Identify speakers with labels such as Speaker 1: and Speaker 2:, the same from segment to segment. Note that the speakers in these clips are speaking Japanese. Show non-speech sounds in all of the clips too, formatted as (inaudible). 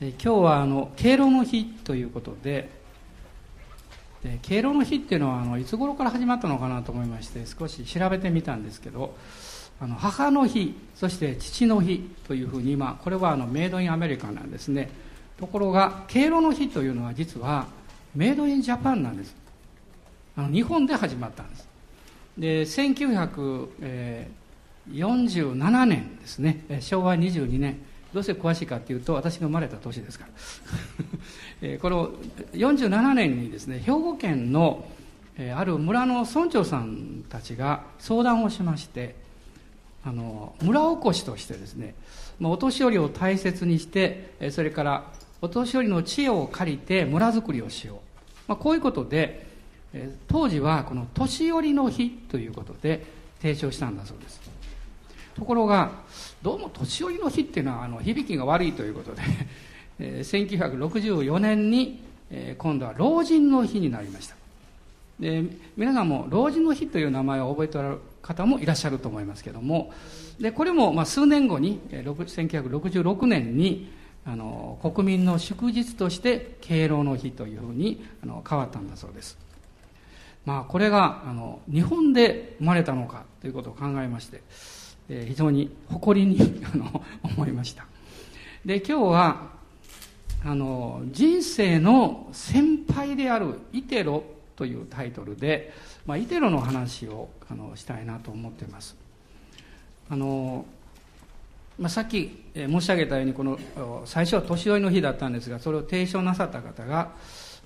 Speaker 1: 今日はあの敬老の日ということでで敬老の日っていうのはあのいつ頃から始まったのかなと思いまして少し調べてみたんですけどあの母の日そして父の日というふうに今これはあのメイドインアメリカなんですね。ところが敬老の日というのは実はメイドインジャパンなんです。あの日本で始まったんです。で1947年ですね。昭和22年。どうして詳しいかというと私が生まれた年ですから。(laughs) えこの47年にですね兵庫県のえある村の村長さんたちが相談をしましてあの村おこしとしてですねまお年寄りを大切にしてえそれからお年寄りの知恵を借りて村づくりをしよう、まあ、こういうことでえ当時はこの年寄りの日ということで提唱したんだそうです。ところがどうも年寄りの日っていうのはあの響きが悪いということで、(laughs) えー、1964年に、えー、今度は老人の日になりました。で皆さんも老人の日という名前を覚えておられる方もいらっしゃると思いますけどもでこれもまあ数年後に1966年にあの国民の祝日として敬老の日というふうにあの変わったんだそうです。まあこれがあの日本で生まれたのかということを考えましてえ非常に誇りにあの思いました。で今日はあの人生の先輩であるイテロというタイトルで、まあ、イテロの話をあのしたいなと思ってます。あの、まあ、さっき申し上げたようにこの最初は年寄りの日だったんですがそれを提唱なさった方が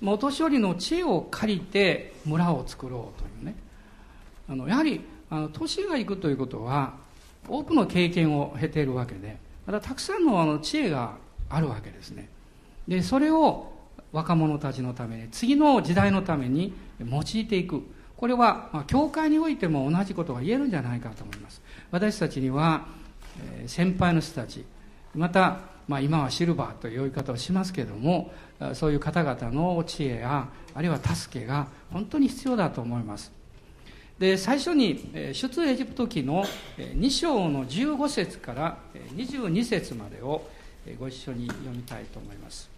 Speaker 1: お年寄りの知恵を借りて村を作ろうというね。あのやはりあの年がいくということは多くの経験を経ているわけでまたたくさんのあの知恵があるわけですね。でそれを若者たちのために次の時代のために用いていく。これは、まあ、教会においても同じことが言えるんじゃないかと思います。私たちには、えー、先輩の人たちまた、まあ、今はシルバーという呼び方をしますけれどもそういう方々の知恵やあるいは助けが本当に必要だと思います。で最初に出エジプト記の2章の15節から22節までをご一緒に読みたいと思います。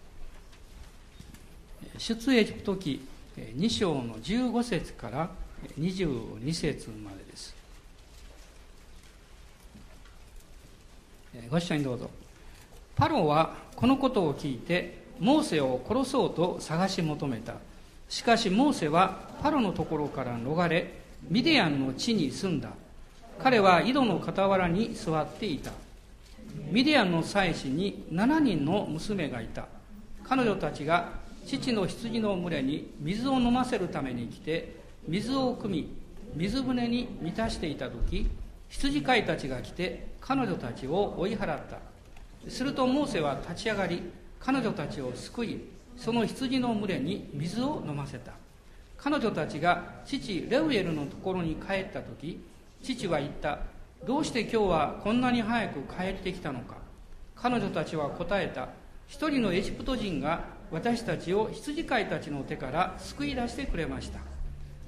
Speaker 1: 出エジプト記2章の15節から22節までです。ご一緒にどうぞ。パロはこのことを聞いてモーセを殺そうと探し求めた。しかしモーセはパロのところから逃れミディアンの地に住んだ。彼は井戸の傍らに座っていた。ミディアンの妻子に7人の娘がいた。彼女たちが父の羊の群れに水を飲ませるために来て水を汲み水舟に満たしていた時羊飼いたちが来て彼女たちを追い払った。するとモーセは立ち上がり彼女たちを救いその羊の群れに水を飲ませた。彼女たちが父レウエルのところに帰った時父は言った。どうして今日はこんなに早く帰ってきたのか。彼女たちは答えた。一人のエジプト人が私たちを羊飼いたちの手から救い出してくれました。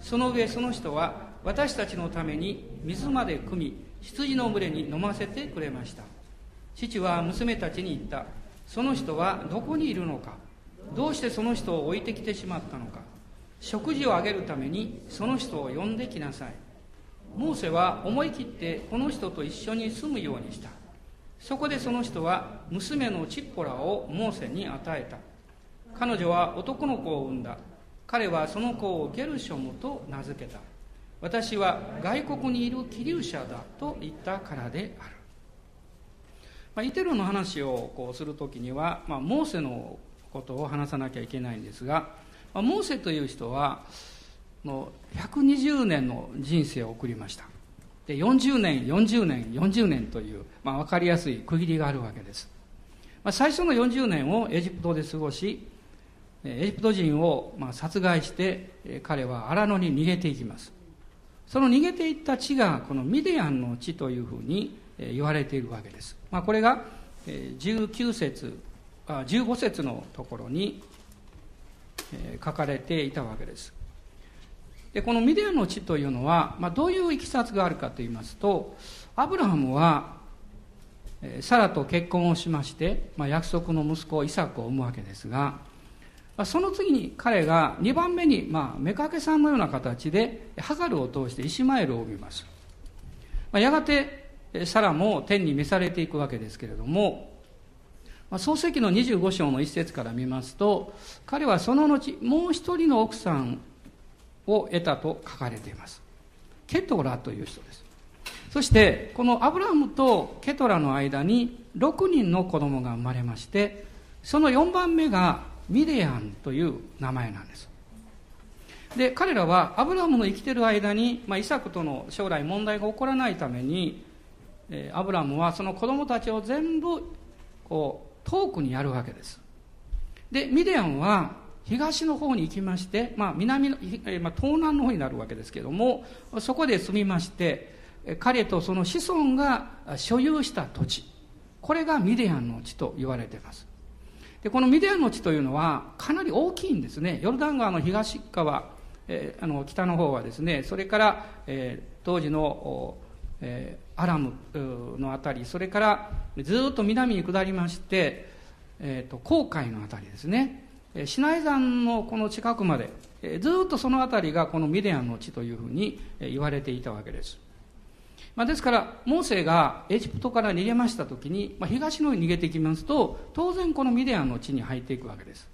Speaker 1: その上その人は私たちのために水まで汲み羊の群れに飲ませてくれました。父は娘たちに言った。その人はどこにいるのか。どうしてその人を置いてきてしまったのか。食事をあげるためにその人を呼んできなさい。モーセは思い切ってこの人と一緒に住むようにした。そこでその人は娘のチッポラをモーセに与えた。彼女は男の子を産んだ。彼はその子をゲルショムと名付けた。私は外国にいる気流者だと言ったからである、まあ、イテロの話をこうする時には、まあ、モーセのことを話さなきゃいけないんですがモーセという人はの120年の人生を送りました。で40年40年40年という、まあ、分かりやすい区切りがあるわけです、まあ、最初の40年をエジプトで過ごしエジプト人をまあ殺害して彼は荒野に逃げていきます。その逃げていった地がこのミディアンの地というふうに言われているわけです、まあ、これが19節15節のところに書かれていたわけです。でこのミディアの地というのは、まあ、どういういきさつがあるかと言いますとアブラハムはサラと結婚をしまして、まあ、約束の息子イサクを産むわけですがまその次に彼が2番目に、まあ、妾さんのような形でハガルを通してイシマエルを産みます、まあ、やがてサラも天に召されていくわけですけれども、創世記の25章の一節から見ますと彼はその後もう一人の奥さんを得たと書かれています。ケトラという人です。そしてこのアブラムとケトラの間に6人の子供が生まれましてその4番目がミデアンという名前なんです。で彼らはアブラムの生きてる間に、まあ、イサクとの将来問題が起こらないために、え、アブラムはその子供たちを全部こう遠くにやるわけです。でミディアンは東の方に行きまして、まあ、南の、え、まあ、東南の方になるわけですけどもそこで住みまして彼とその子孫が所有した土地これがミディアンの地と言われています。でこのミディアンの地というのはかなり大きいんですね。ヨルダン川の東側、えー、あの北の方はですねそれから、えー、当時の、えー、アラムの辺りそれからずっと南に下りまして、えーと、航海の辺りですね。シナイ山のこの近くまでずっとその辺りがこのミディアンの地というふうに言われていたわけです。まあ、ですからモーセがエジプトから逃げました時に、まあ、東の方に逃げていきますと当然このミディアンの地に入っていくわけです、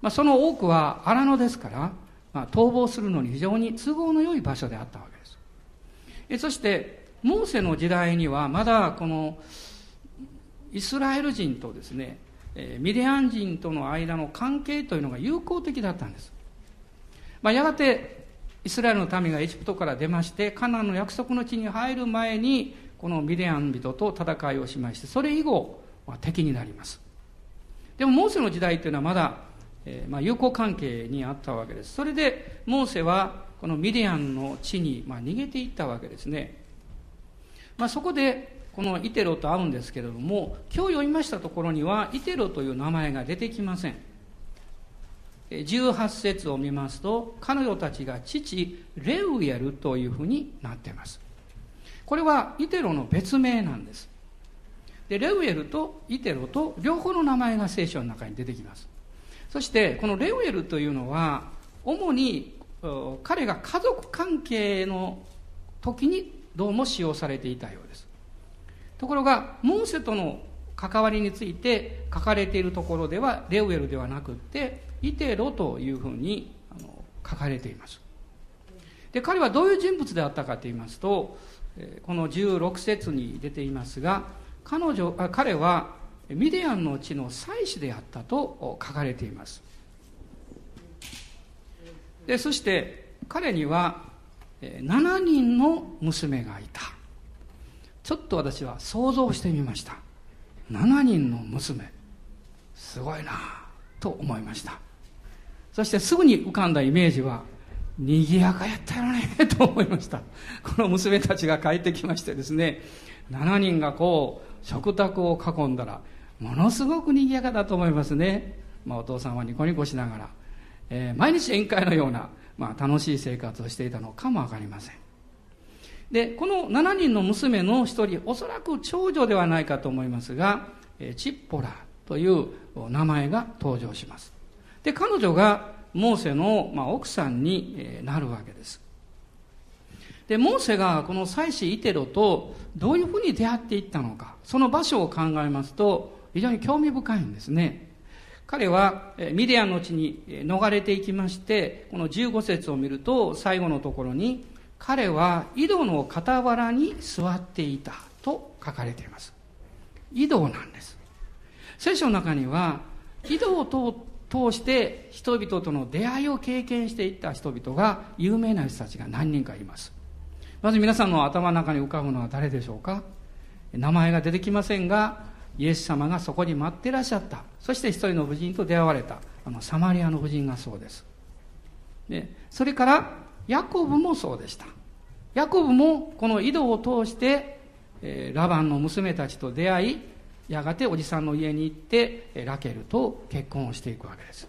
Speaker 1: まあ、その多くは荒野ですから、まあ、逃亡するのに非常に都合の良い場所であったわけです。えそしてモーセの時代にはまだこのイスラエル人とですねミディアン人との間の関係というのが友好的だったんです、まあ、やがてイスラエルの民がエジプトから出ましてカナンの約束の地に入る前にこのミディアン人と戦いをしましてそれ以後は敵になります。でもモーセの時代というのはまだ、えー、まあ、友好関係にあったわけです。それでモーセはこのミディアンの地に、まあ、逃げていったわけですね、まあ、そこでこのイテロと会うんですけれども今日読みましたところにはイテロという名前が出てきません。18節を見ますと彼女たちが父レウエルというふうになっています。これはイテロの別名なんです。でレウエルとイテロと両方の名前が聖書の中に出てきます。そしてこのレウエルというのは主に彼が家族関係の時にどうも使用されていたようです。ところがモーセとの関わりについて書かれているところではレウエルではなくってイテロというふうに書かれています。で彼はどういう人物であったかと言いますとこの16節に出ていますが彼女あ彼はミディアンの地の祭司であったと書かれています。でそして彼には7人の娘がいた。ちょっと私は想像してみました。7人の娘。すごいなと思いました。そしてすぐに浮かんだイメージは賑やかやったよねと思いました。この娘たちが帰ってきましてですね7人がこう食卓を囲んだらものすごく賑やかだと思いますね、まあ、お父さんはニコニコしながら、えー、毎日宴会のような、まあ、楽しい生活をしていたのかも分かりません。でこの7人の娘の一人おそらく長女ではないかと思いますがチッポラという名前が登場します。で彼女がモーセの、まあ、奥さんになるわけです。でモーセがこの妻子イテロとどういうふうに出会っていったのかその場所を考えますと非常に興味深いんですね。彼はミディアンの地に逃れていきましてこの15節を見ると最後のところに彼は井戸の傍らに座っていたと書かれています。井戸なんです。聖書の中には井戸を通通して人々との出会いを経験していった人々が有名な人たちが何人かいます。まず皆さんの頭の中に浮かぶのは誰でしょうか？名前が出てきませんがイエス様がそこに待ってらっしゃった。そして一人の婦人と出会われた。あのサマリアの婦人がそうです。でそれからヤコブもそうでした。ヤコブもこの井戸を通して、えー、ラバンの娘たちと出会いやがておじさんの家に行ってラケルと結婚をしていくわけです。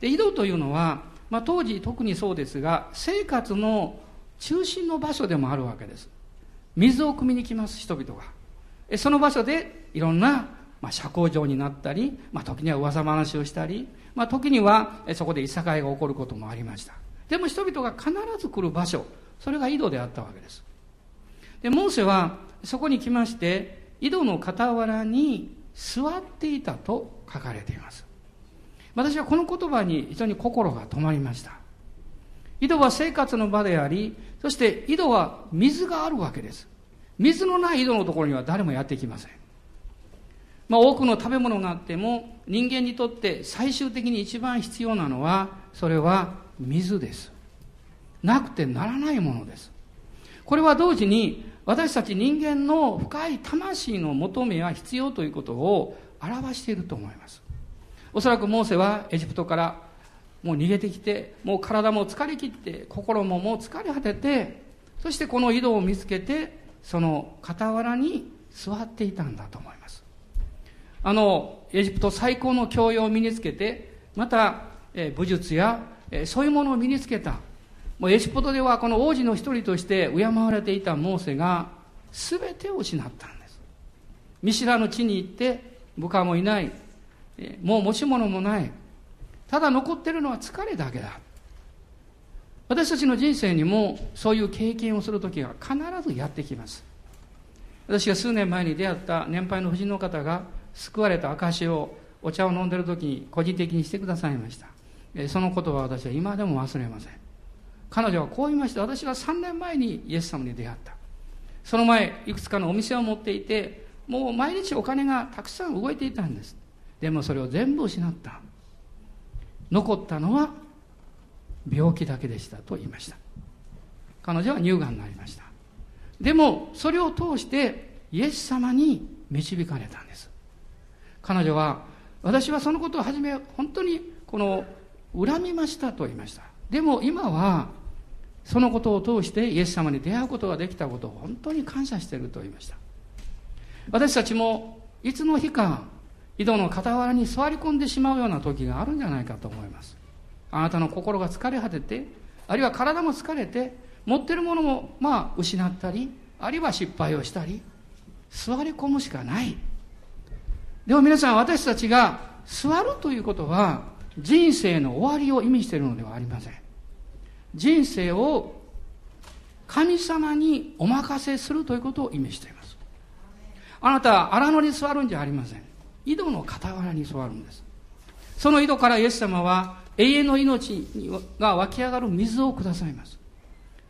Speaker 1: で井戸というのは、まあ、当時特にそうですが生活の中心の場所でもあるわけです。水を汲みに来ます人々が。その場所でいろんな、まあ、社交場になったり、まあ、時には噂話をしたり、まあ、時にはそこでいさかいが起こることもありました。でも人々が必ず来る場所それが井戸であったわけです。でモーセはそこに来まして井戸の傍らに座っていたと書かれています。私はこの言葉に非常に心が止まりました。井戸は生活の場でありそして井戸は水があるわけです。水のない井戸のところには誰もやってきません。まあ、多くの食べ物があっても人間にとって最終的に一番必要なのはそれは水です。なくてならないものです。これは同時に私たち人間の深い魂の求めや必要ということを表していると思います。おそらくモーセはエジプトからもう逃げてきてもう体も疲れ切って心ももう疲れ果ててそしてこの井戸を見つけてその傍らに座っていたんだと思います。あのエジプト最高の教養を身につけてまた、え武術や、えそういうものを身につけた。もうエジプトではこの王子の一人として敬われていたモーセが全てを失ったんです。見知らぬ地に行って部下もいない。えもう持ち物もない。ただ残ってるのは疲れだけだ。私たちの人生にもそういう経験をする時が必ずやってきます。私が数年前に出会った年配の夫人の方が救われた証をお茶を飲んでる時に個人的にしてくださいました。その言葉は私は今でも忘れません。彼女はこう言いました。私は3年前にイエス様に出会った。その前いくつかのお店を持っていてもう毎日お金がたくさん動いていたんです。でもそれを全部失った。残ったのは病気だけでしたと言いました。彼女は乳がんになりました。でもそれを通してイエス様に導かれたんです。彼女は私はそのことを初め本当にこの恨みましたと言いました。でも今はそのことを通してイエス様に出会うことができたことを本当に感謝していると言いました。私たちもいつの日か井戸の傍らに座り込んでしまうような時があるんじゃないかと思います。あなたの心が疲れ果ててあるいは体も疲れて持ってるものもまあ失ったりあるいは失敗をしたり座り込むしかない。でも皆さん私たちが座るということは人生の終わりを意味しているのではありません。人生を神様にお任せするということを意味しています。あなたは荒野に座るんじゃありません。井戸の傍らに座るんです。その井戸からイエス様は永遠の命が湧き上がる水をくださいます。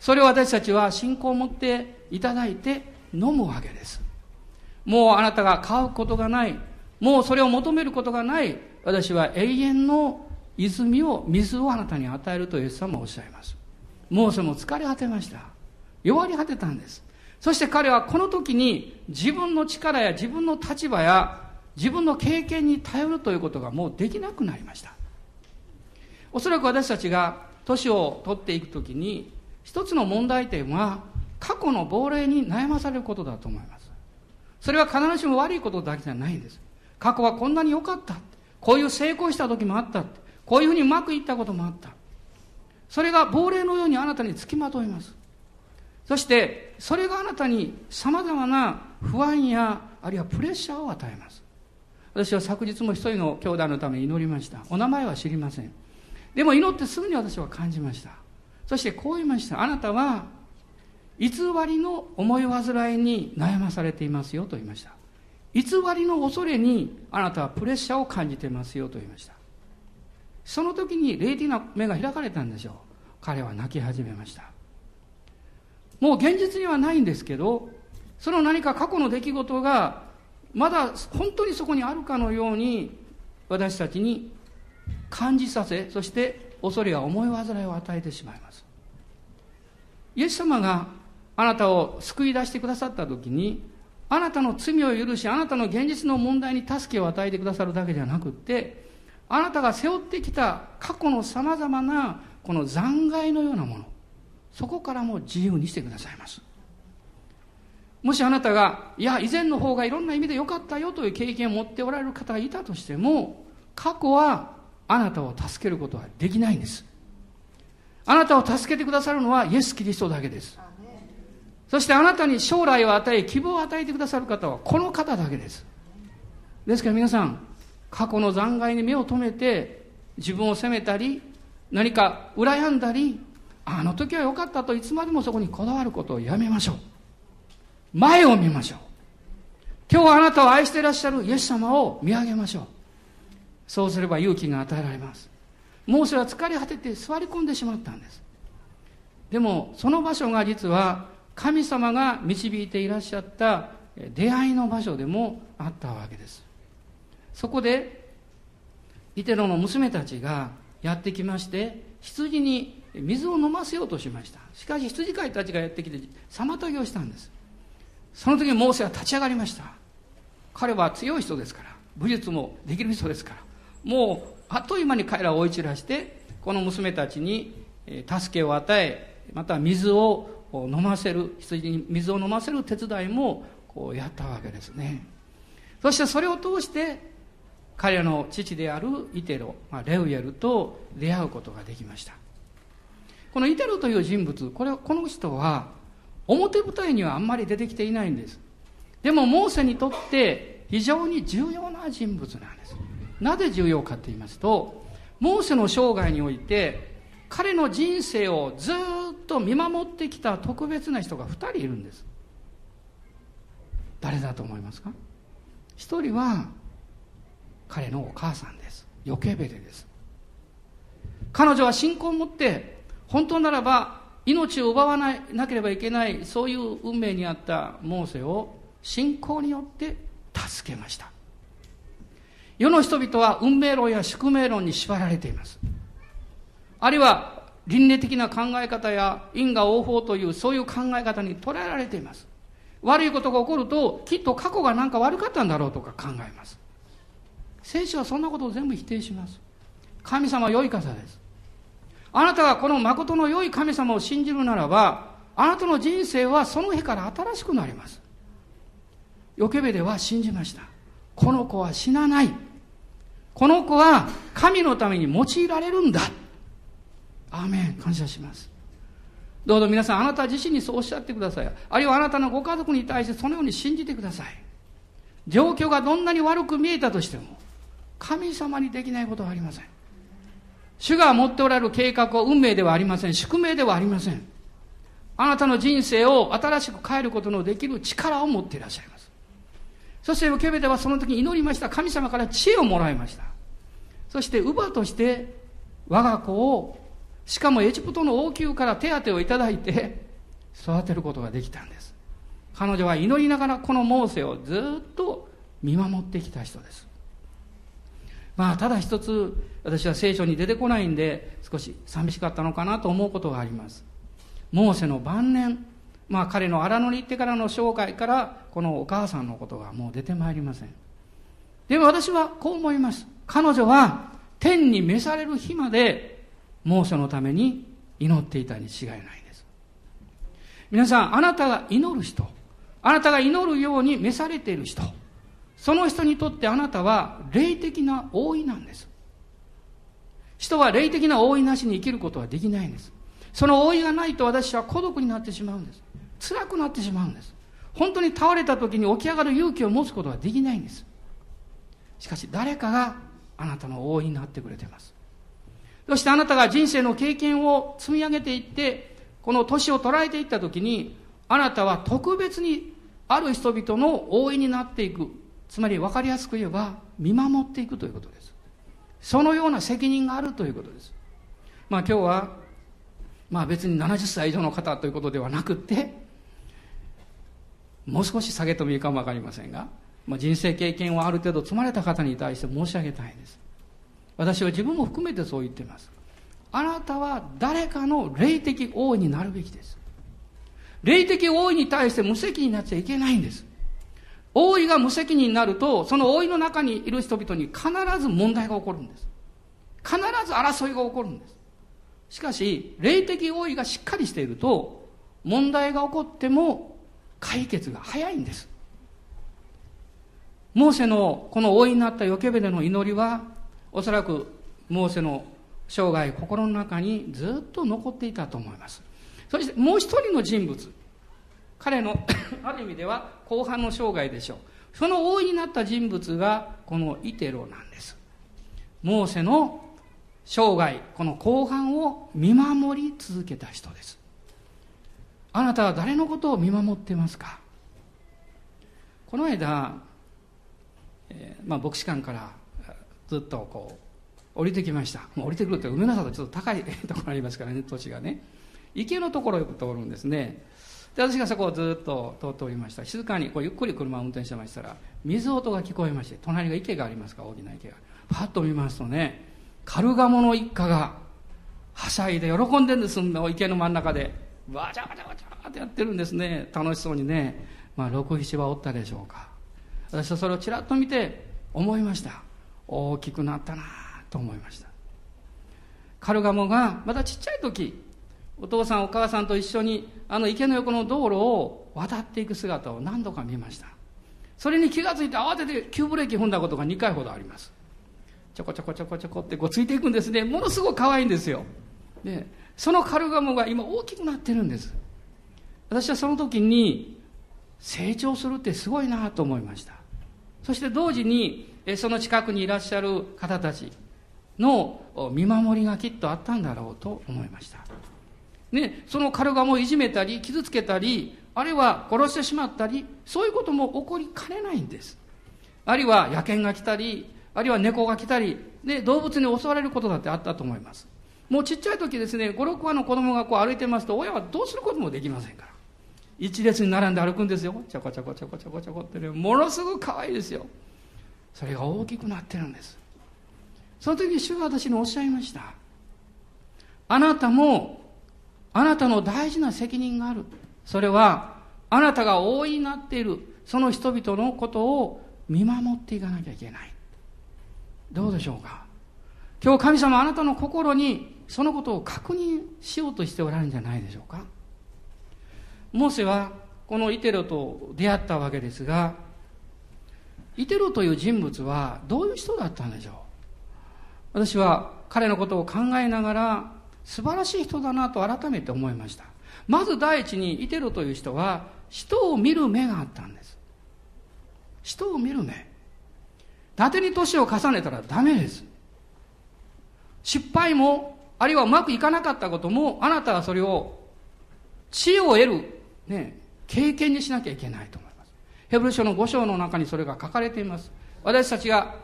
Speaker 1: それを私たちは信仰を持っていただいて飲むわけです。もうあなたが買うことがないもうそれを求めることがない私は永遠の泉を水をあなたに与えるとイエス様はおっしゃいます。モーセも疲れ果てました。弱り果てたんです。そして彼はこの時に自分の力や自分の立場や自分の経験に頼るということがもうできなくなりました。おそらく私たちが年を取っていく時に一つの問題点は過去の亡霊に悩まされることだと思います。それは必ずしも悪いことだけじゃないんです。過去はこんなに良かった。こういう成功した時もあった。こういうふうにうまくいったこともあった。それが亡霊のようにあなたにつきまといます。そしてそれがあなたにさまざまな不安やあるいはプレッシャーを与えます。私は昨日も一人の兄弟のために祈りました。お名前は知りません。でも祈ってすぐに私は感じました。そしてこう言いました。あなたは偽りの思い煩いに悩まされていますよと言いました。偽りの恐れにあなたはプレッシャーを感じてますよと言いました。その時に霊的な目が開かれたんでしょう。彼は泣き始めました。もう現実にはないんですけどその何か過去の出来事がまだ本当にそこにあるかのように私たちに感じさせそして恐れや思い煩いを与えてしまいます。イエス様があなたを救い出してくださった時にあなたの罪を許し、あなたの現実の問題に助けを与えてくださるだけじゃなくって、あなたが背負ってきた過去の様々なこの残骸のようなもの、そこからも自由にしてくださいます。もしあなたが、いや、以前の方がいろんな意味で良かったよという経験を持っておられる方がいたとしても、過去はあなたを助けることはできないんです。あなたを助けてくださるのはイエス・キリストだけです。そしてあなたに将来を与え、希望を与えてくださる方はこの方だけです。ですから皆さん、過去の残骸に目を留めて、自分を責めたり、何か羨んだり、あの時は良かったといつまでもそこにこだわることをやめましょう。前を見ましょう。今日はあなたを愛していらっしゃるイエス様を見上げましょう。そうすれば勇気が与えられます。モーセは疲れ果てて座り込んでしまったんです。でも、その場所が実は神様が導いていらっしゃった出会いの場所でもあったわけです。そこで、イテロの娘たちがやってきまして、羊に水を飲ませようとしました。しかし羊飼いたちがやってきて妨げをしたんです。その時モーセは立ち上がりました。彼は強い人ですから、武術もできる人ですから、もうあっという間に彼らを追い散らして、この娘たちに助けを与え、また水を飲ませる、羊に水を飲ませる手伝いもこうやったわけですね。そしてそれを通して、彼の父であるイテロ、まあ、レウエルと出会うことができました。このイテロという人物、これこの人は表舞台にはあんまり出てきていないんです。でもモーセにとって非常に重要な人物なんです。なぜ重要かと言いますと、モーセの生涯において彼の人生をずっと見守ってきた特別な人が2人いるんです。誰だと思いますか？1人は彼のお母さんです。ヨケベレです。彼女は信仰を持って本当ならば命を奪わないなければいけないそういう運命にあったモーセを信仰によって助けました。世の人々は運命論や宿命論に縛られています。あるいは倫理的な考え方や因果応報というそういう考え方に捉えられています。悪いことが起こるときっと過去が何か悪かったんだろうとか考えます。聖書はそんなことを全部否定します。神様は良い方です。あなたがこの誠の良い神様を信じるならば、あなたの人生はその日から新しくなります。ヨケベでは信じました。この子は死なない。この子は神のために用いられるんだ。アーメン。感謝します。どうぞ皆さんあなた自身にそうおっしゃってください。あるいはあなたのご家族に対してそのように信じてください。状況がどんなに悪く見えたとしても神様にできないことはありません。主が持っておられる計画は運命ではありません。宿命ではありません。あなたの人生を新しく変えることのできる力を持っていらっしゃいます。そして受けベではその時に祈りました。神様から知恵をもらいました。そして乳母として我が子をしかもエジプトの王宮から手当をいただいて (laughs) 育てることができたんです。彼女は祈りながらこのモーセをずっと見守ってきた人です。まあただ一つ私は聖書に出てこないんで少し寂しかったのかなと思うことがあります。モーセの晩年まあ彼の荒野に行ってからの生涯からこのお母さんのことがもう出てまいりません。でも私はこう思います。彼女は天に召される日まで猛暑のために祈っていたに違いないです。皆さん、あなたが祈る人、あなたが祈るように召されている人、その人にとってあなたは霊的な覆いなんです。人は霊的な覆いなしに生きることはできないんです。その覆いがないと私は孤独になってしまうんです。辛くなってしまうんです。本当に倒れた時に起き上がる勇気を持つことはできないんです。しかし誰かがあなたの覆いになってくれてます。そしてあなたが人生の経験を積み上げていって、この年を捉えていったときに、あなたは特別にある人々の応援になっていく。つまり分かりやすく言えば、見守っていくということです。そのような責任があるということです。まあ今日は、まあ別に70歳以上の方ということではなくて、もう少し下げてもいいかもわかりませんが、まあ、人生経験をある程度積まれた方に対して申し上げたいです。私は自分も含めてそう言っています。あなたは誰かの霊的王になるべきです。霊的王位に対して無責任になっちゃいけないんです。王位が無責任になるとその王位の中にいる人々に必ず問題が起こるんです。必ず争いが起こるんです。しかし霊的王位がしっかりしていると問題が起こっても解決が早いんです。モーセのこの王位になったヨケベネの祈りはおそらくモーセの生涯心の中にずっと残っていたと思います。そしてもう一人の人物。彼の (coughs) ある意味では後半の生涯でしょう。その大いになった人物がこのイテロなんです。モーセの生涯この後半を見守り続けた人です。あなたは誰のことを見守ってますか？この間、えー、まあ、牧師館からずっとこう降りてきました。降りてくるって梅の里ちょっと高い (laughs) ところありますからね土地がね。池のところをよく通るんですね。で私がそこをずっと通っておりました。静かにこうゆっくり車を運転してましたら水音が聞こえまして隣が池がありますから大きな池が。パッと見ますとねカルガモの一家がはしゃいで喜んでるんです池の真ん中で。わちゃわちゃわちゃってやってるんですね。楽しそうにね。まあ67羽おったでしょうか。私はそれをちらっと見て思いました。大きくなったなと思いました。カルガモがまだちっちゃい時お父さんお母さんと一緒にあの池の横の道路を渡っていく姿を何度か見ました。それに気がついて慌てて急ブレーキ踏んだことが2回ほどあります。ちょこちょこちょこちょこってこうついていくんですね。ものすごく可愛いんですよ。でそのカルガモが今大きくなってるんです。私はその時に成長するってすごいなと思いました。そして同時にその近くにいらっしゃる方たちの見守りがきっとあったんだろうと思いました。ね、そのカルガモをいじめたり傷つけたりあるいは殺してしまったりそういうことも起こりかねないんです。あるいは野犬が来たりあるいは猫が来たり、ね、動物に襲われることだってあったと思います。もうちっちゃい時ですね56羽の子供がこう歩いてますと親はどうすることもできませんから。一列に並んで歩くんですよ。ちょこちょこちょこちょこちょこってねものすごく可愛いですよ。それが大きくなってるんです。その時主が私におっしゃいました。あなたもあなたの大事な責任がある。それは、あなたが大いになっている、その人々のことを見守っていかなきゃいけない。どうでしょうか。今日神様あなたの心にそのことを確認しようとしておられるんじゃないでしょうか。モーセはこのイテロと出会ったわけですが、イテロという人物はどういう人だったんでしょう？私は彼のことを考えながら素晴らしい人だなと改めて思いました。まず第一にイテロという人は人を見る目があったんです。人を見る目。伊達に年を重ねたらダメです。失敗もあるいはうまくいかなかったこともあなたはそれを知恵を得る、ね、経験にしなきゃいけないと。思いますヘブル書の5章の中にそれが書かれています私たちが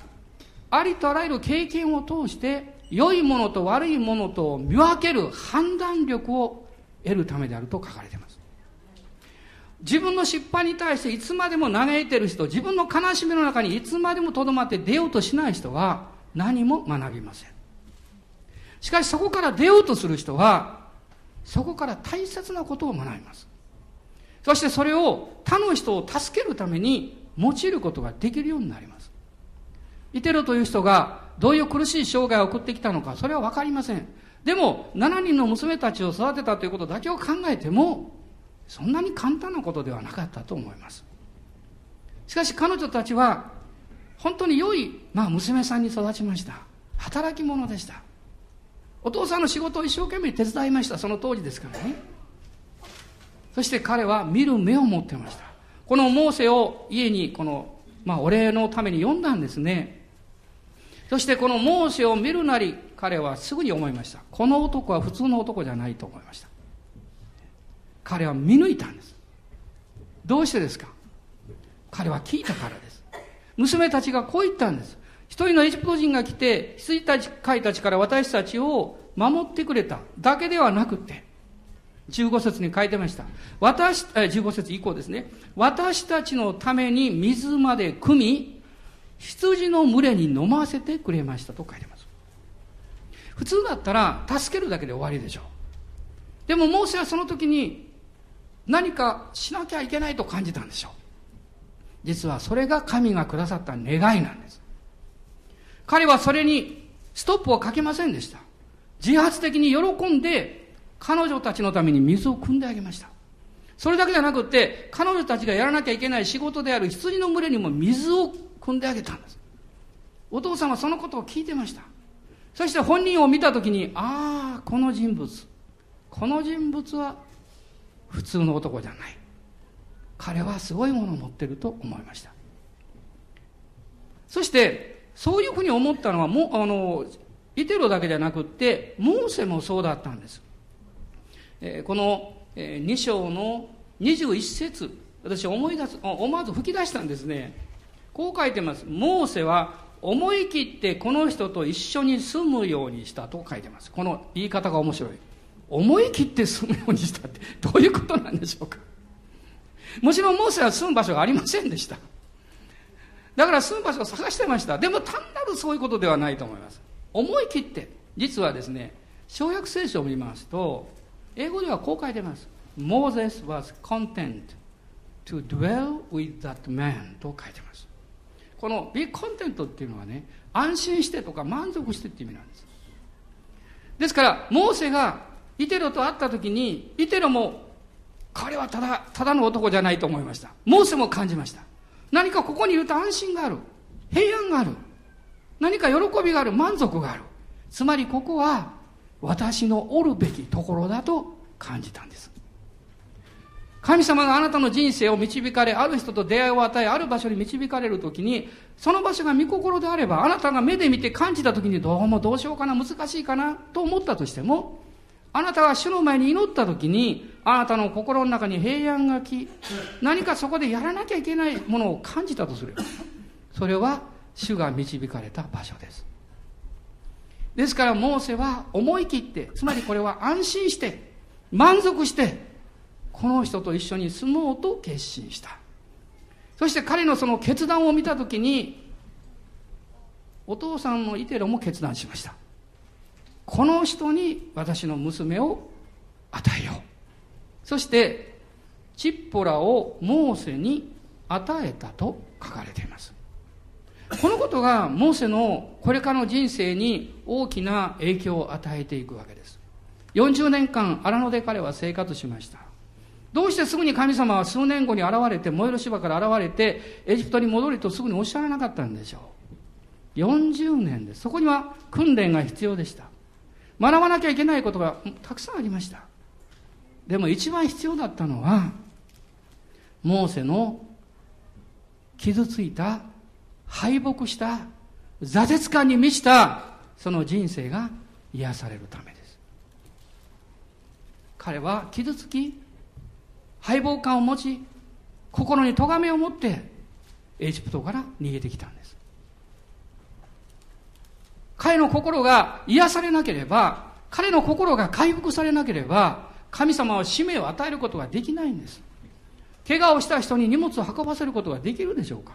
Speaker 1: ありとあらゆる経験を通して良いものと悪いものとを見分ける判断力を得るためであると書かれています。自分の失敗に対していつまでも嘆いている人、自分の悲しみの中にいつまでもとどまって出ようとしない人は何も学びません。しかしそこから出ようとする人は、そこから大切なことを学びます。そしてそれを他の人を助けるために用いることができるようになります。イテロという人がどういう苦しい生涯を送ってきたのか、それはわかりません。でも、7人の娘たちを育てたということだけを考えても、そんなに簡単なことではなかったと思います。しかし彼女たちは、本当に良い、まあ、娘さんに育ちました。働き者でした。お父さんの仕事を一生懸命手伝いました。その当時ですからね。そして彼は見る目を持ってました。このモーセを家に、この、まあ、お礼のために読んだんですね。そしてこのモーセを見るなり彼はすぐに思いました。この男は普通の男じゃないと思いました。彼は見抜いたんです。どうしてですか？彼は聞いたからです。娘たちがこう言ったんです。一人のエジプト人が来て羊たち飼いたちから私たちを守ってくれただけではなくて15節に書いてました。私、え15節以降ですね。私たちのために水まで汲み、羊の群れに飲ませてくれましたと書いてます。普通だったら助けるだけで終わりでしょう。でもモーセはその時に何かしなきゃいけないと感じたんでしょう。実はそれが神がくださった願いなんです。彼はそれにストップをかけませんでした。自発的に喜んで彼女たちのために水を汲んであげました。それだけじゃなくって、彼女たちがやらなきゃいけない仕事である羊の群れにも水を汲んであげたんです。お父さんはそのことを聞いてました。そして本人を見たときに、ああ、この人物、この人物は普通の男じゃない。彼はすごいものを持ってると思いましたそしてそういうふうに思ったのはもあのイテロだけじゃなくってモーセもそうだったんです、この、2章の21節私思い出す思わず吹き出したんですね。こう書いてます。モーセは思い切ってこの人と一緒に住むようにしたと書いてます。この言い方が面白い。思い切って住むようにしたってどういうことなんでしょうか。もちろんモーセは住む場所がありませんでした。だから住む場所を探してました。でも単なるそういうことではないと思います。思い切って実はですね小約聖書を見ますと英語ではこう書いてます。Moses was content to dwell with that man と書いてます。この be content っていうのはね安心してとか満足してっていう意味なんです。ですからモーセがイテロと会った時にイテロも彼はただただの男じゃないと思いました。モーセも感じました。何かここにいると安心がある。平安がある。何か喜びがある。満足がある。つまりここは私のおるべきところだと感じたんです神様があなたの人生を導かれ、ある人と出会いを与え、ある場所に導かれるときに、その場所が御心であれば、あなたが目で見て感じたときに、どうもどうしようかな、難しいかな、と思ったとしても、あなたが主の前に祈ったときに、あなたの心の中に平安が来、何かそこでやらなきゃいけないものを感じたとする。それは、主が導かれた場所です。ですから、モーセは思い切って、つまりこれは安心して、満足して、この人と一緒に住もうと決心した。そして彼のその決断を見た時にお父さんのイテロも決断しました。この人に私の娘を与えよう。そしてチッポラをモーセに与えたと書かれています。このことがモーセのこれからの人生に大きな影響を与えていくわけです40年間荒野で彼は生活しましたどうしてすぐに神様は数年後に現れて、燃える芝から現れて、エジプトに戻りとすぐにおっしゃらなかったんでしょう。40年です。そこには訓練が必要でした。学ばなきゃいけないことがたくさんありました。でも一番必要だったのは、モーセの傷ついた、敗北した、挫折感に満ちた、その人生が癒されるためです。彼は傷つき、敗北感を持ち心に咎めを持ってエジプトから逃げてきたんです。彼の心が癒されなければ彼の心が回復されなければ神様は使命を与えることができないんです。怪我をした人に荷物を運ばせることができるでしょうか。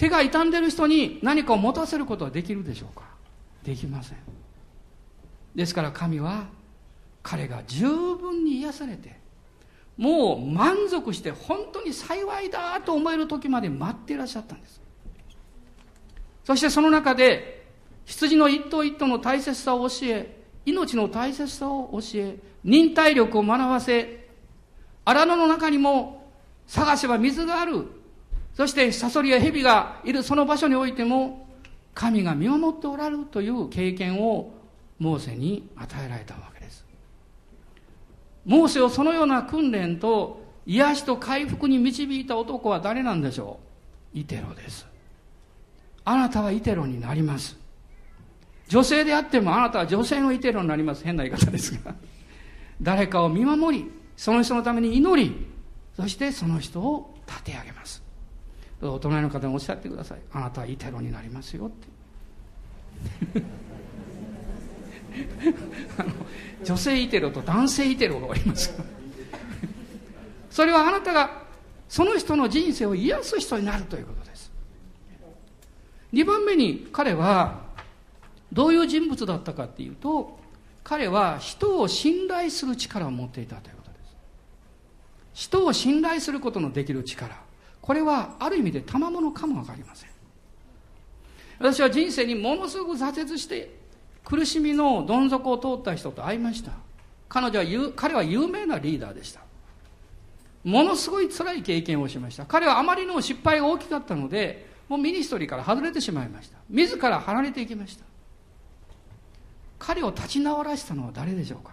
Speaker 1: 手が傷んでる人に何かを持たせることはできるでしょうか？できません。ですから神は彼が十分に癒されてもう満足して本当に幸いだと思える時まで待っていらっしゃったんです。そしてその中で羊の一頭一頭の大切さを教え命の大切さを教え忍耐力を学ばせ荒野の中にも探せば水があるそしてサソリや蛇がいるその場所においても神が見守っておられるという経験をモーセに与えられたわけです。モーセをそのような訓練と癒しと回復に導いた男は誰なんでしょう？イテロです。あなたはイテロになります。女性であってもあなたは女性のイテロになります。変な言い方ですが。誰かを見守りその人のために祈りそしてその人を立て上げます。お隣の方におっしゃってください。あなたはイテロになりますよって。(laughs) あの女性イテロと男性イテロがおります。それはあなたがその人の人生を癒す人になるということです。2番目に彼はどういう人物だったかっていうと彼は人を信頼する力を持っていたということです。人を信頼することのできる力。これはある意味で賜物かも分かりません。私は人生にものすごく挫折して苦しみのどん底を通った人と会いました。彼女は彼は有名なリーダーでした。ものすごい辛い経験をしました。彼はあまりの失敗が大きかったのでもうミニストリーから外れてしまいました。自ら離れていきました。彼を立ち直らせたのは誰でしょうか？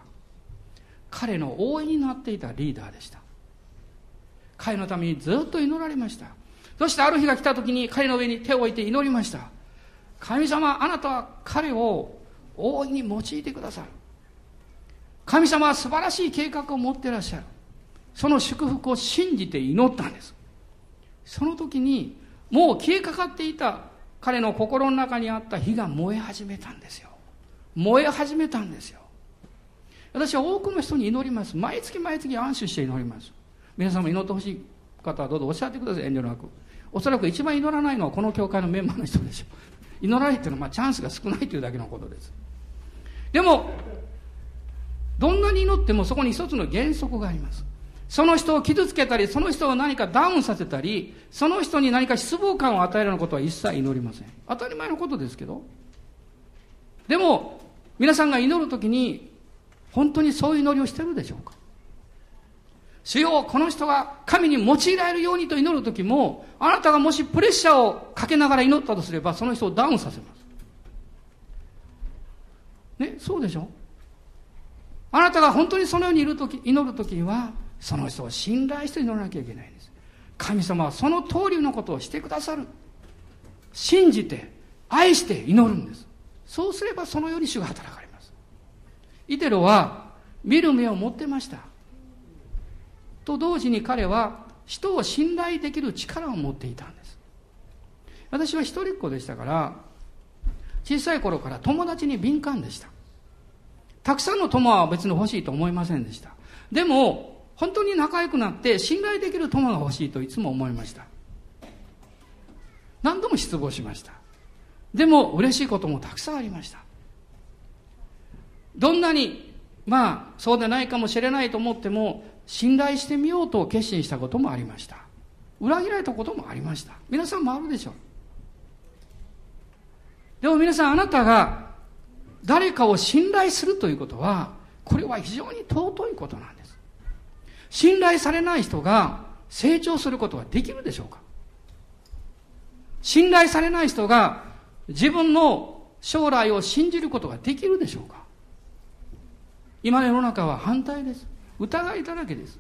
Speaker 1: 彼の応援になっていたリーダーでした。彼のためにずっと祈られました。そしてある日が来た時に彼の上に手を置いて祈りました。神様あなたは彼を大いに用いてくださる。神様は素晴らしい計画を持ってらっしゃる。その祝福を信じて祈ったんです。その時にもう消えかかっていた彼の心の中にあった火が燃え始めたんですよ。燃え始めたんですよ。私は多くの人に祈ります。毎月毎月安心して祈ります。皆さんも祈ってほしい方はどうぞおっしゃってください。遠慮なく。おそらく一番祈らないのはこの教会のメンバーの人でしょう。祈られてるのはまあチャンスが少ないというだけのことです。でもどんなに祈ってもそこに一つの原則があります。その人を傷つけたりその人を何かダウンさせたりその人に何か失望感を与えるようなことは一切祈りません。当たり前のことですけど。でも皆さんが祈るときに本当にそういう祈りをしてるでしょうか？主よこの人が神に用いられるようにと祈るときもあなたがもしプレッシャーをかけながら祈ったとすればその人をダウンさせます。ねそうでしょ？あなたが本当にそのようにいる時祈る時にはその人を信頼して祈らなきゃいけないんです。神様はその通りのことをしてくださる。信じて愛して祈るんです。そうすればそのように主が働かれます。イテロは見る目を持ってました。と同時に彼は人を信頼できる力を持っていたんです。私は一人っ子でしたから小さい頃から友達に敏感でした。たくさんの友は別に欲しいと思いませんでした。でも本当に仲良くなって信頼できる友が欲しいといつも思いました。何度も失望しました。でも嬉しいこともたくさんありました。どんなにまあそうでないかもしれないと思っても信頼してみようと決心したこともありました。裏切られたこともありました。皆さんもあるでしょう。でも皆さんあなたが誰かを信頼するということはこれは非常に尊いことなんです。信頼されない人が成長することはできるでしょうか。信頼されない人が自分の将来を信じることができるでしょうか。今の世の中は反対です。疑いだらけです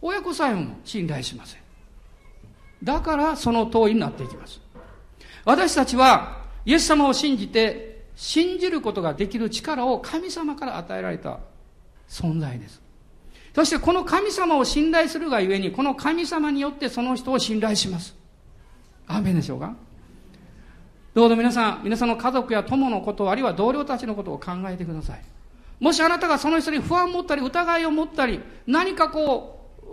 Speaker 1: 親子さえも信頼しませんだからその通りになっていきます私たちはイエス様を信じて信じることができる力を神様から与えられた存在です。そしてこの神様を信頼するがゆえに、この神様によってその人を信頼します。アーメンでしょうか？どうぞ皆さん、皆さんの家族や友のこと、あるいは同僚たちのことを考えてください。もしあなたがその人に不安を持ったり、疑いを持ったり、何かこう、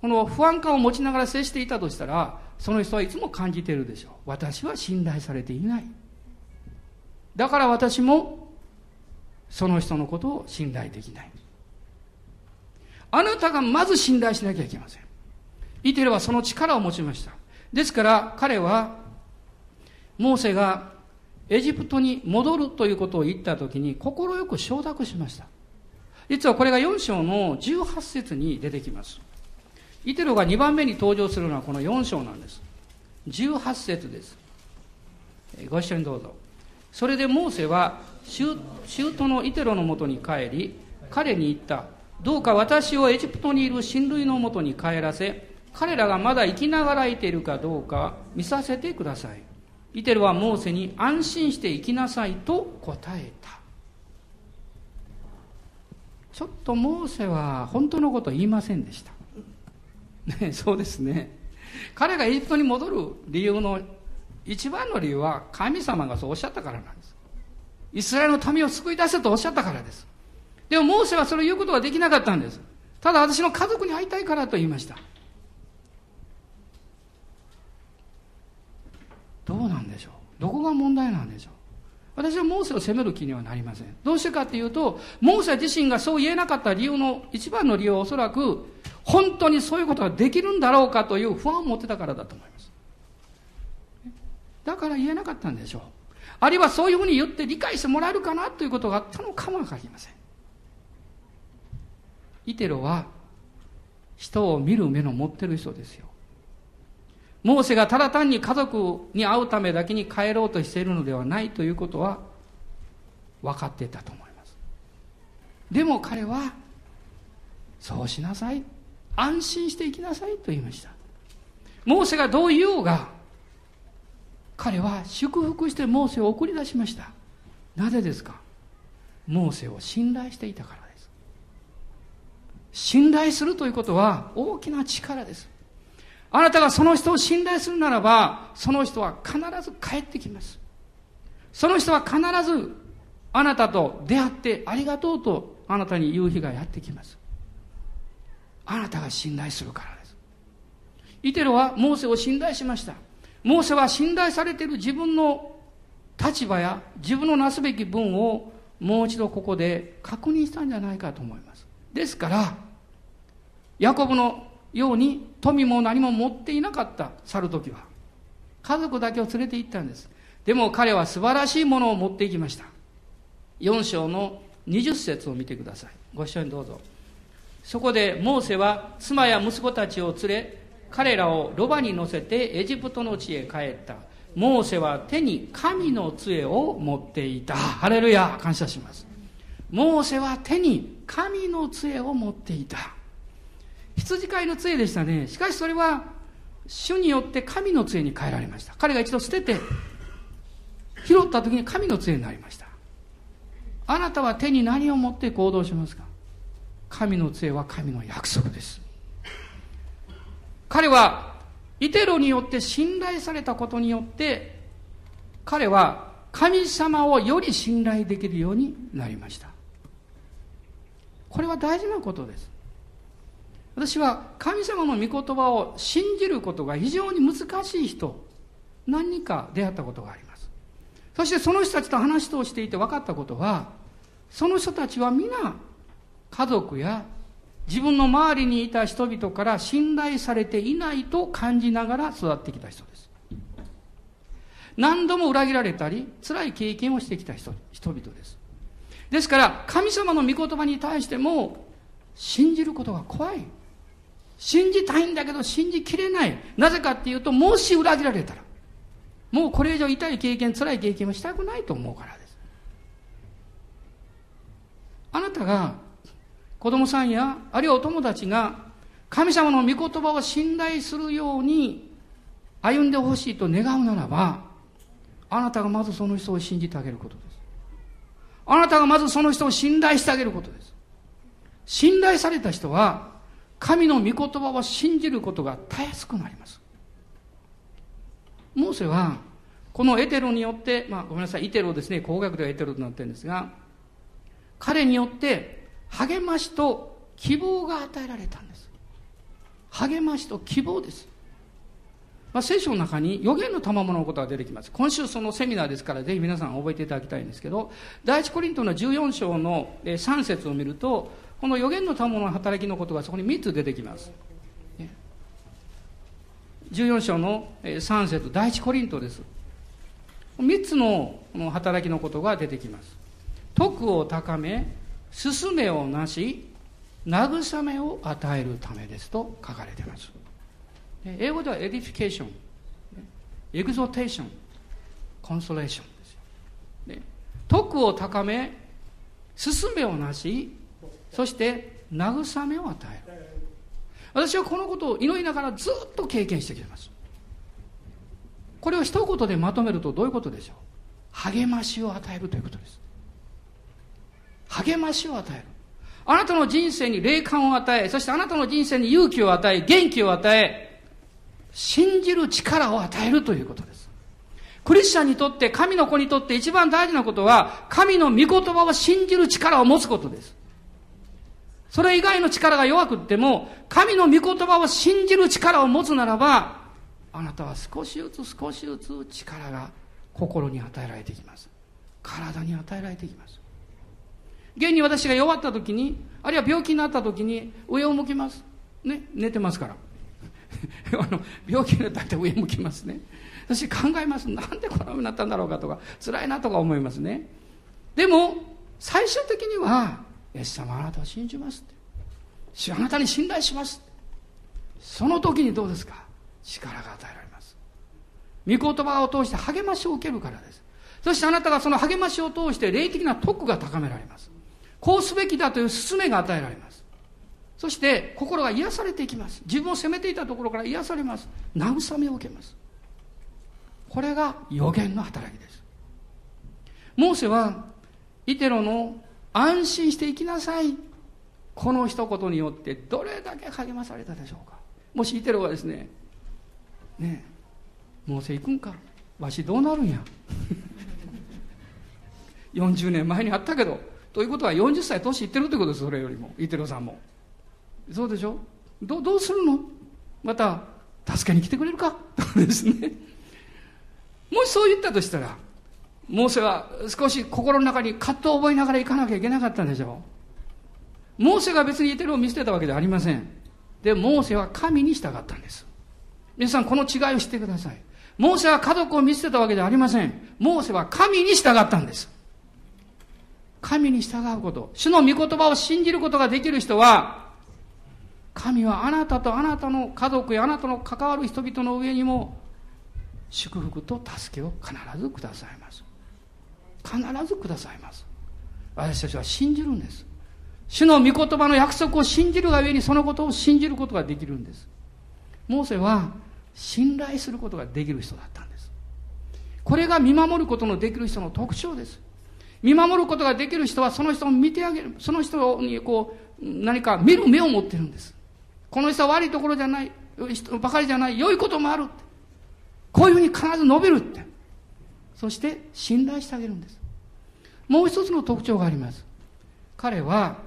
Speaker 1: この不安感を持ちながら接していたとしたら、その人はいつも感じているでしょう。私は信頼されていない。だから私もその人のことを信頼できない。あなたがまず信頼しなきゃいけません。イテレはその力を持ちました。ですから彼はモーセがエジプトに戻るということを言った時に快く承諾しました。実はこれが4章の18節に出てきます。イテロが2番目に登場するのはこの4章なんです。18節です。ご一緒にどうぞ。それでモーセは舅のイテロのもとに帰り彼に言った。どうか私をエジプトにいる親類のもとに帰らせ彼らがまだ生きながらいているかどうか見させてください。イテロはモーセに安心して生きなさいと答えた。ちょっとモーセは本当のことを言いませんでした。(laughs) ね、そうですね。彼がエジプトに戻る理由の一番の理由は神様がそうおっしゃったからなんです。イスラエルの民を救い出せとおっしゃったからです。でもモーセはそれを言うことができなかったんです。ただ私の家族に会いたいからと言いましたどうなんでしょうどこが問題なんでしょう？私はモーセを責める気にはなりませんどうしてかっていうとモーセ自身がそう言えなかった理由の一番の理由はおそらく本当にそういうことができるんだろうかという不安を持ってたからだと思います。だから言えなかったんでしょう。あるいはそういうふうに言って理解してもらえるかなということがあったのかもわかりません。イテロは人を見る目の持ってる人ですよ。モーセがただ単に家族に会うためだけに帰ろうとしているのではないということは分かっていたと思います。でも彼はそうしなさい安心して生きなさいと言いました。モーセがどう言おうが、彼は祝福してモーセを送り出しました。なぜですか？モーセを信頼していたからです。信頼するということは大きな力です。あなたがその人を信頼するならば、その人は必ず帰ってきます。その人は必ずあなたと出会ってありがとうとあなたに言う日がやってきます。あなたが信頼するからです。イテロはモーセを信頼しました。モーセは信頼されている自分の立場や自分のなすべき分をもう一度ここで確認したんじゃないかと思います。ですから、ヤコブのように富も何も持っていなかった去る時は、家族だけを連れて行ったんです。でも彼は素晴らしいものを持っていきました。4章の20節を見てください。ご一緒にどうぞ。そこでモーセは妻や息子たちを連れ、彼らをロバに乗せてエジプトの地へ帰った。モーセは手に神の杖を持っていた。ハレルヤ感謝します。モーセは手に神の杖を持っていた。羊飼いの杖でしたね。しかしそれは主によって神の杖に変えられました。彼が一度捨てて、拾った時に神の杖になりました。あなたは手に何を持って行動しますか？神の杖は神の約束です。彼は、イテロによって信頼されたことによって、彼は神様をより信頼できるようになりました。これは大事なことです。私は神様の御言葉を信じることが非常に難しい人、何人か出会ったことがあります。そしてその人たちと話をしていて分かったことは、その人たちは皆家族や自分の周りにいた人々から信頼されていないと感じながら育ってきた人です。何度も裏切られたり、辛い経験をしてきた人人々です。ですから、神様の御言葉に対しても、信じることが怖い。信じたいんだけど信じきれない。なぜかっていうと、もし裏切られたら、もうこれ以上痛い経験、辛い経験をしたくないと思うからです。あなたが子供さんや、あるいはお友達が神様の御言葉を信頼するように歩んでほしいと願うならば、あなたがまずその人を信じてあげることです。あなたがまずその人を信頼してあげることです。信頼された人は、神の御言葉を信じることがたやすくなります。モーセは、このエテロによって、まあごめんなさい、イテロですね、工学ではエテロとなってるんですが、彼によって励ましと希望が与えられたんです。励ましと希望です。まあ、聖書の中に予言の賜物のことが出てきます。今週そのセミナーですから、ぜひ皆さん覚えていただきたいんですけど、第一コリントの14章の3節を見ると、この預言の賜物の働きのことがそこに3つ出てきます。14章の3節第一コリントです。3つの働きのことが出てきます。徳を高め、勧めをなし、慰めを与えるためですと書かれています。英語では edification、エグゾテーション、コンソレーションです。徳を高め、進めをなし、そして慰めを与える。私はこのことを祈りながらずっと経験してきています。これを一言でまとめるとどういうことでしょう？励ましを与えるということです。励ましを与える。あなたの人生に霊感を与え、そしてあなたの人生に勇気を与え、元気を与え、信じる力を与えるということです。クリスチャンにとって、神の子にとって一番大事なことは、神の御言葉を信じる力を持つことです。それ以外の力が弱くっても、神の御言葉を信じる力を持つならば、あなたは少しずつ少しずつ力が心に与えられてきます。体に与えられてきます。現に私が弱った時に、あるいは病気になった時に、上を向きます。ね、寝てますから。(laughs) あの病気になったって上向きますね。私考えます。なんでこのようになったんだろうかとか、辛いなとか思いますね。でも、最終的には、イエス様あなたを信じますって。あなたに信頼しますその時にどうですか？力が与えられます。御言葉を通して励ましを受けるからです。そしてあなたがその励ましを通して霊的な徳が高められます。こうすべきだという勧めが与えられます。そして心が癒されていきます自分を責めていたところから癒されます慰めを受けますこれが予言の働きですモーセはイテロの安心して生きなさい。この一言によってどれだけ励まされたでしょうか。もしイテロがですねねえモーセ行くんか。わしどうなるんや。(laughs) 40年前にあったけどということは40歳年いってるということです。それよりも。イテロさんも。そうでしょ。どどうするの。また助けに来てくれるか。と (laughs) ですね。もしそう言ったとしたらモーセは少し心の中に葛藤を覚えながら行かなきゃいけなかったんでしょう。モーセが別にイテロを見捨てたわけではありません。でモーセは神に従ったんです。皆さんこの違いを知ってください。モーセは家族を見捨てたわけではありません。モーセは神に従ったんです。神に従うこと、主の御言葉を信じることができる人は、神はあなたとあなたの家族やあなたの関わる人々の上にも、祝福と助けを必ずくださいます。必ずくださいます。私たちは信じるんです。主の御言葉の約束を信じるがゆえにそのことを信じることができるんです。モーセは信頼することができる人だったんです。これが見守ることのできる人の特徴です。見守ることができる人はその人を見てあげる。その人にこう、何か見る目を持ってるんです。この人は悪いところじゃない、人ばかりじゃない、良いこともある。こういうふうに必ず述べるって。そして信頼してあげるんです。もう一つの特徴があります。彼は、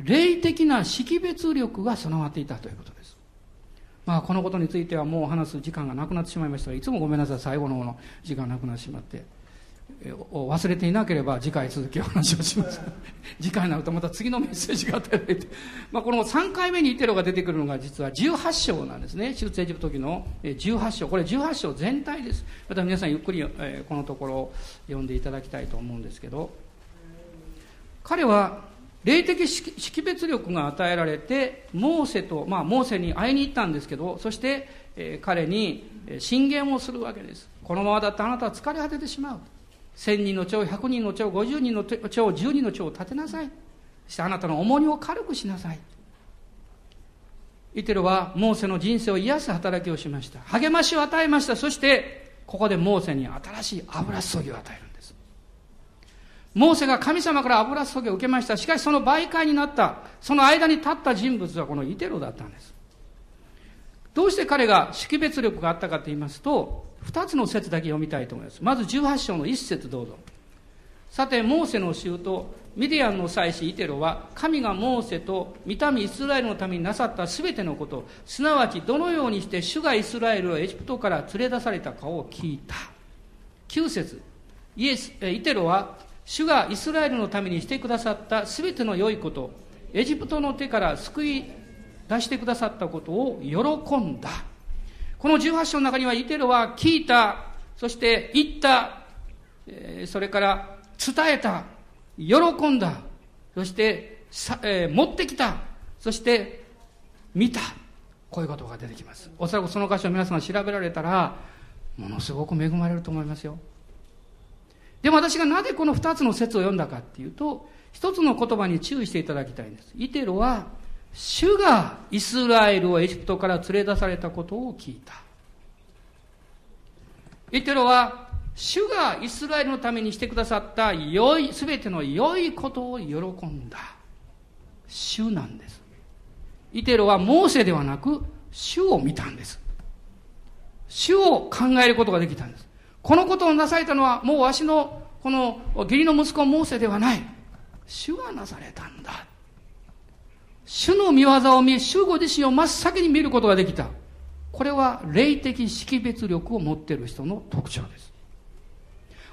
Speaker 1: 霊的な識別力が備わっていたということです。まあ、このことについてはもう話す時間がなくなってしまいましたが、いつもごめんなさい、最後の方の時間がなくなってしまって。を忘れていなければ次回続きお話をします。(laughs) 次回になるとまた次のメッセージが与えられて、(laughs) まあ、この3回目にイテロが出てくるのが実は18章なんですね。出エジプト記の18章。これ18章全体です。また皆さんゆっくりこのところを読んでいただきたいと思うんですけど。彼は霊的識別力が与えられてモーセと、まあ、モーセに会いに行ったんですけどそして、え彼に進言をするわけです。このままだとあなたは疲れ果ててしまう。千人の長、百人の長、五十人の長、十人の長を立てなさい。そしてあなたの重荷を軽くしなさい。イテロはモーセの人生を癒す働きをしました。励ましを与えました。そして、ここでモーセに新しい油注ぎを与えるんです。モーセが神様から油注ぎを受けました。しかしその媒介になった、その間に立った人物はこのイテロだったんです。どうして彼が識別力があったかと言いますと、二つの説だけ読みたいと思います。まず18章の一節どうぞ。さて、モーセの衆とミディアンの祭司イテロは、神がモーセと見た目イスラエルのためになさったすべてのこと、すなわちどのようにして主がイスラエルをエジプトから連れ出されたかを聞いた。9節イエス、イテロは、主がイスラエルのためにしてくださったすべての良いこと、エジプトの手から救い出してくださったことを喜んだ。この18章の中にはイテロは聞いた、そして言った、えそれから伝えた、喜んだ、そしてさ、え、持ってきた、そして見た。こういうことが出てきます。おそらくその箇所を皆さんが調べられたら、ものすごく恵まれると思いますよ。でも私がなぜこの二つの説を読んだかっていうと、一つの言葉に注意していただきたいんです。イテロは主がイスラエルをエジプトから連れ出されたことを聞いた。言ってるのは、主がイスラエルのためにしてくださった良い、すべての良いことを喜んだ。主なんです。イテロはモーセではなく、主を見たんです。主を考えることができたんです。このことをなされたのは、もうわしの、この義理の息子モーセではない。主がなされたんだ。主の見業を見、主ご自身を真っ先に見ることができた。これは霊的識別力を持っている人の特徴です。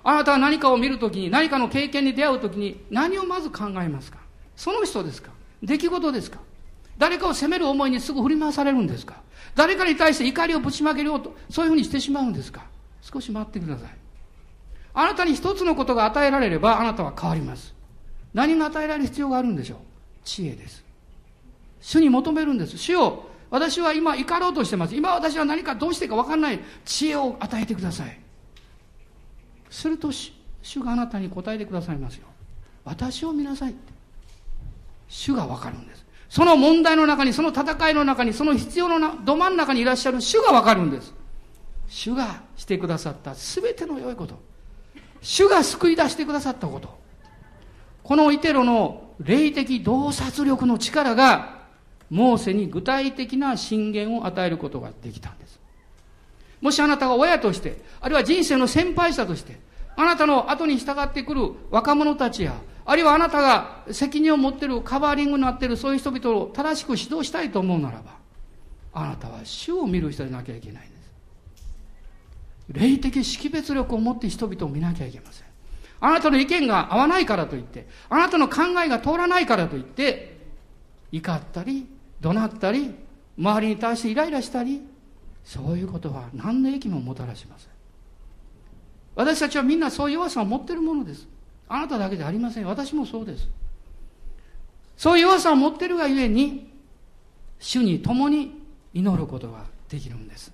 Speaker 1: あなたは何かを見るときに、何かの経験に出会うときに、何をまず考えますか？その人ですか？出来事ですか？誰かを責める思いにすぐ振り回されるんですか？誰かに対して怒りをぶちまけようと、そういうふうにしてしまうんですか？少し待ってください。あなたに一つのことが与えられれば、あなたは変わります。何が与えられる必要があるんでしょう？知恵です。主に求めるんです。主よ、私は今怒ろうとしてます。今私は何かどうしてか分かんない知恵を与えてください。すると主があなたに答えてくださいますよ。私を見なさい。主が分かるんです。その問題の中に、その戦いの中に、その必要のなど真ん中にいらっしゃる主がわかるんです。主がしてくださったすべての良いこと。主が救い出してくださったこと。このイテロの霊的洞察力の力が、モーセに具体的な信玄を与えることができたんです。もしあなたが親として、あるいは人生の先輩者として、あなたの後に従ってくる若者たちや、あるいはあなたが責任を持っているカバーリングになっているそういう人々を正しく指導したいと思うならば、あなたは主を見る人でなきゃいけないんです。霊的識別力を持って人々を見なきゃいけません。あなたの意見が合わないからといって、あなたの考えが通らないからといって、怒ったり、怒鳴ったり、周りに対してイライラしたり、そういうことは何の益ももたらしません。私たちはみんなそういう弱さを持っているものです。あなただけでありません。私もそうです。そういう弱さを持っているがゆえに、主に共に祈ることができるんです。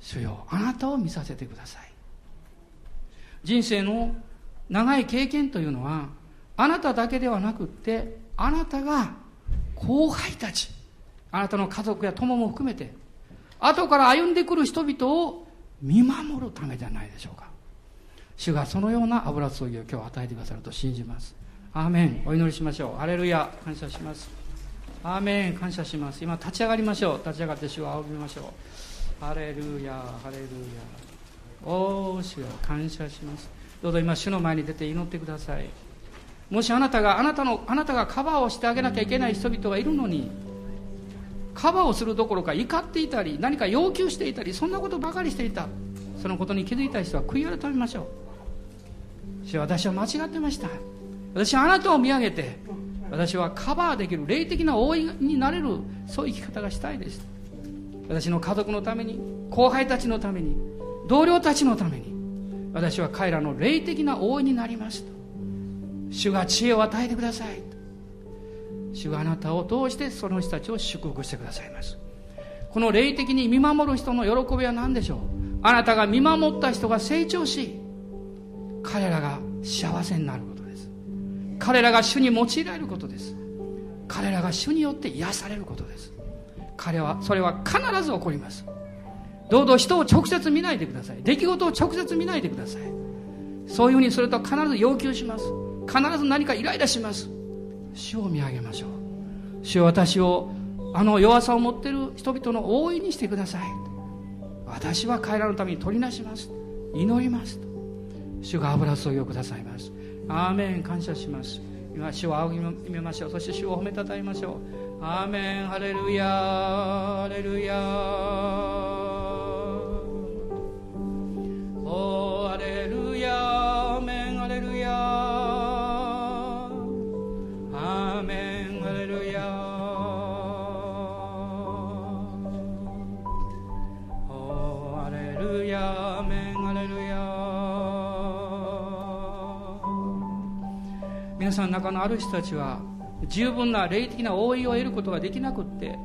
Speaker 1: 主よ、あなたを見させてください。人生の長い経験というのは、あなただけではなくって、あなたが後輩たち、あなたの家族や友も含めて、後から歩んでくる人々を見守るためじゃないでしょうか。主がそのような油注ぎを今日与えてくださると信じます。アーメン。お祈りしましょう。アレルヤ。感謝します。アーメン。感謝します。今立ち上がりましょう。立ち上がって主を仰ぎましょう。ハレルヤ、ハレルヤ。おー、主よ、感謝します。どうぞ今、主の前に出て祈ってください。もしあなたが、あなたの、あなたがカバーをしてあげなきゃいけない人々がいるのに、カバーをするどころか怒っていたり、何か要求していたり、そんなことばかりしていた。そのことに気づいた人は悔い改めましょう。主は私は間違ってました私はあなたを見上げて私はカバーできる霊的な応援になれるそういう生き方がしたいです私の家族のために後輩たちのために同僚たちのために私は彼らの霊的な応援になりますと主が知恵を与えてください主があなたを通してその人たちを祝福してくださいます。この霊的に見守る人の喜びは何でしょう？あなたが見守った人が成長し彼らが幸せになることです。彼らが主に用いられることです。彼らが主によって癒されることです。彼はそれは必ず起こります。どうぞ人を直接見ないでください。出来事を直接見ないでください。そういうふうにすると必ず要求します。必ず何かイライラします。主を見上げましょう。主は私をあの弱さを持っている人々の大いにしてください。私は彼らのために取りなします。祈ります。主が油注ぎをくださいます。アーメン。感謝します。今主を仰ぎ見ましょう。そして主を褒めたたえましょう。アーメン。ハレルヤハレルヤさんの中のある人たちは十分な霊的な応援を得ることができなくって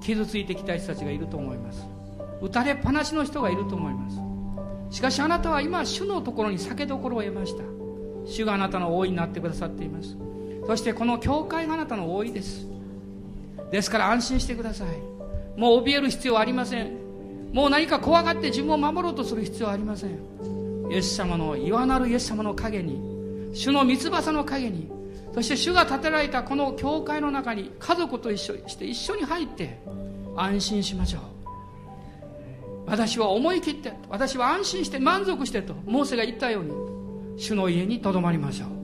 Speaker 1: 傷ついてきた人たちがいると思います。打たれっぱなしの人がいると思います。しかしあなたは今主のところに酒どころを得ました。主があなたの応援になってくださっています。そしてこの教会があなたの応援です。ですから安心してください。もう怯える必要はありません。もう何か怖がって自分を守ろうとする必要はありません。イエス様の岩なるイエス様の陰に主の三翼の陰にそして主が建てられたこの教会の中に家族と一緒して一緒に入って安心しましょう。私は思い切って私は安心して満足してとモーセが言ったように主の家にとどまりましょう。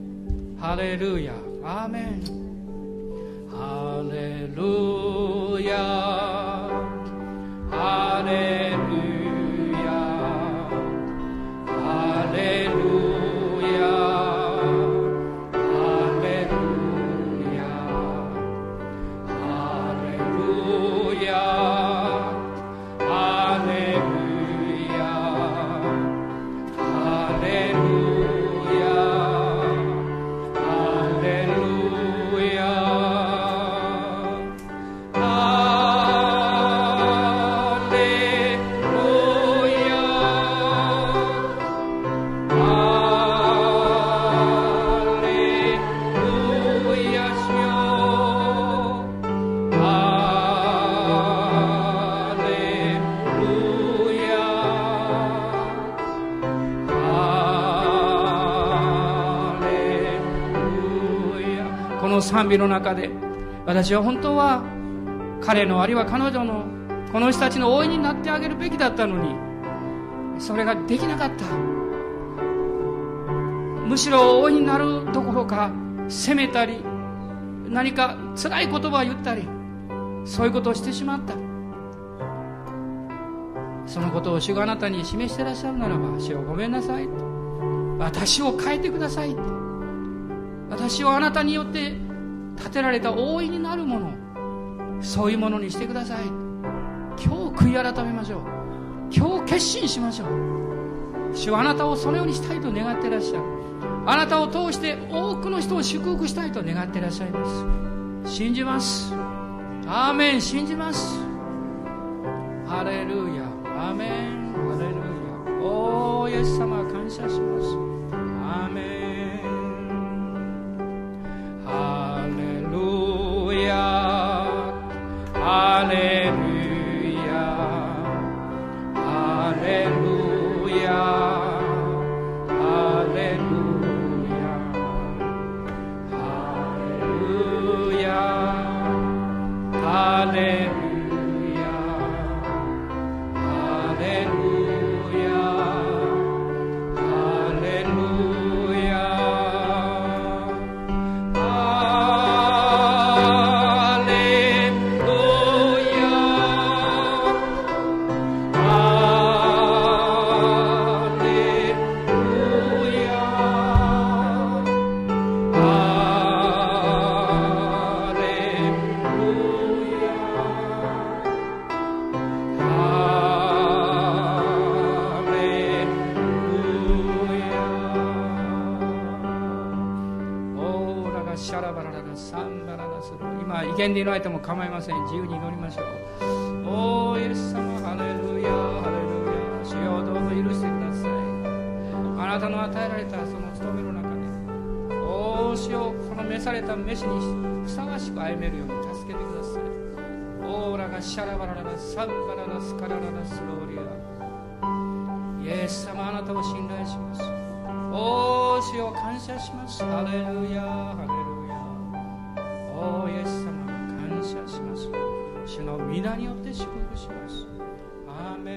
Speaker 1: ハレルヤ。アーメン。ハレルヤ。ハレルヤ。賛美の中で私は本当は彼のあるいは彼女のこの人たちの応援になってあげるべきだったのにそれができなかった。むしろ応援になるどころか責めたり何か辛い言葉を言ったりそういうことをしてしまった。そのことを主があなたに示してらっしゃるならば主をごめんなさい。私を変えてください。私をあなたによって建てられた大いになるもの。そういうものにしてください。今日悔い改めましょう。今日決心しましょう。主はあなたをそのようにしたいと願ってらっしゃる。あなたを通して多くの人を祝福したいと願ってらっしゃいます。信じます。アーメン。信じます。ハレルヤ。召された飯にふさわしく歩めるように助けてください。オーラがシャラバララサンバララスカラララスローリア。イエス様あなたを信頼しますおー主を感謝します。ハレルヤ。ハレルヤ。おーイエス様感謝します。主の皆によって祝福します。アーメン。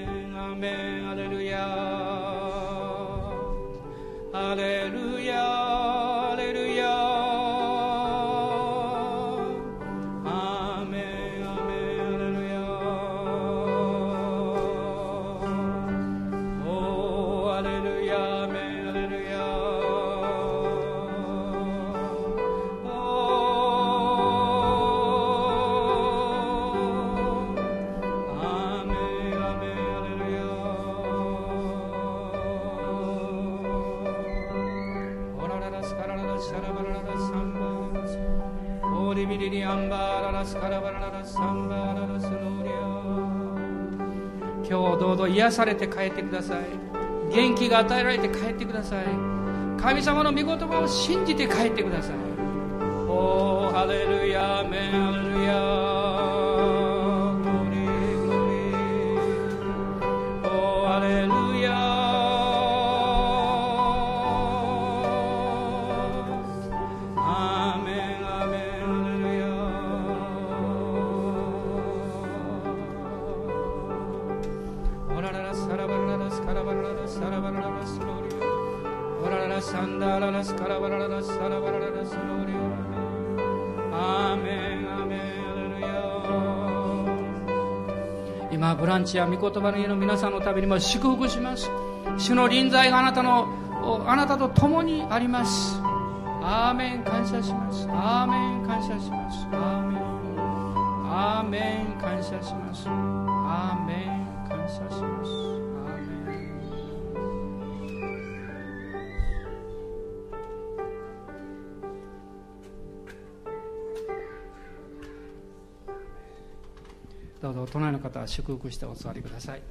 Speaker 1: ど癒されて帰ってください。元気が与えられて帰ってください。神様の御言葉を信じて帰ってください。おーハレルヤメンハレルヤちや御言葉の家の皆さんのためにも祝福します。主の臨在があなたのあなたと共にあります。アーメン感謝します。アーメン感謝します。アーメン。アーメン感謝します。隣の方は祝福してお座りください。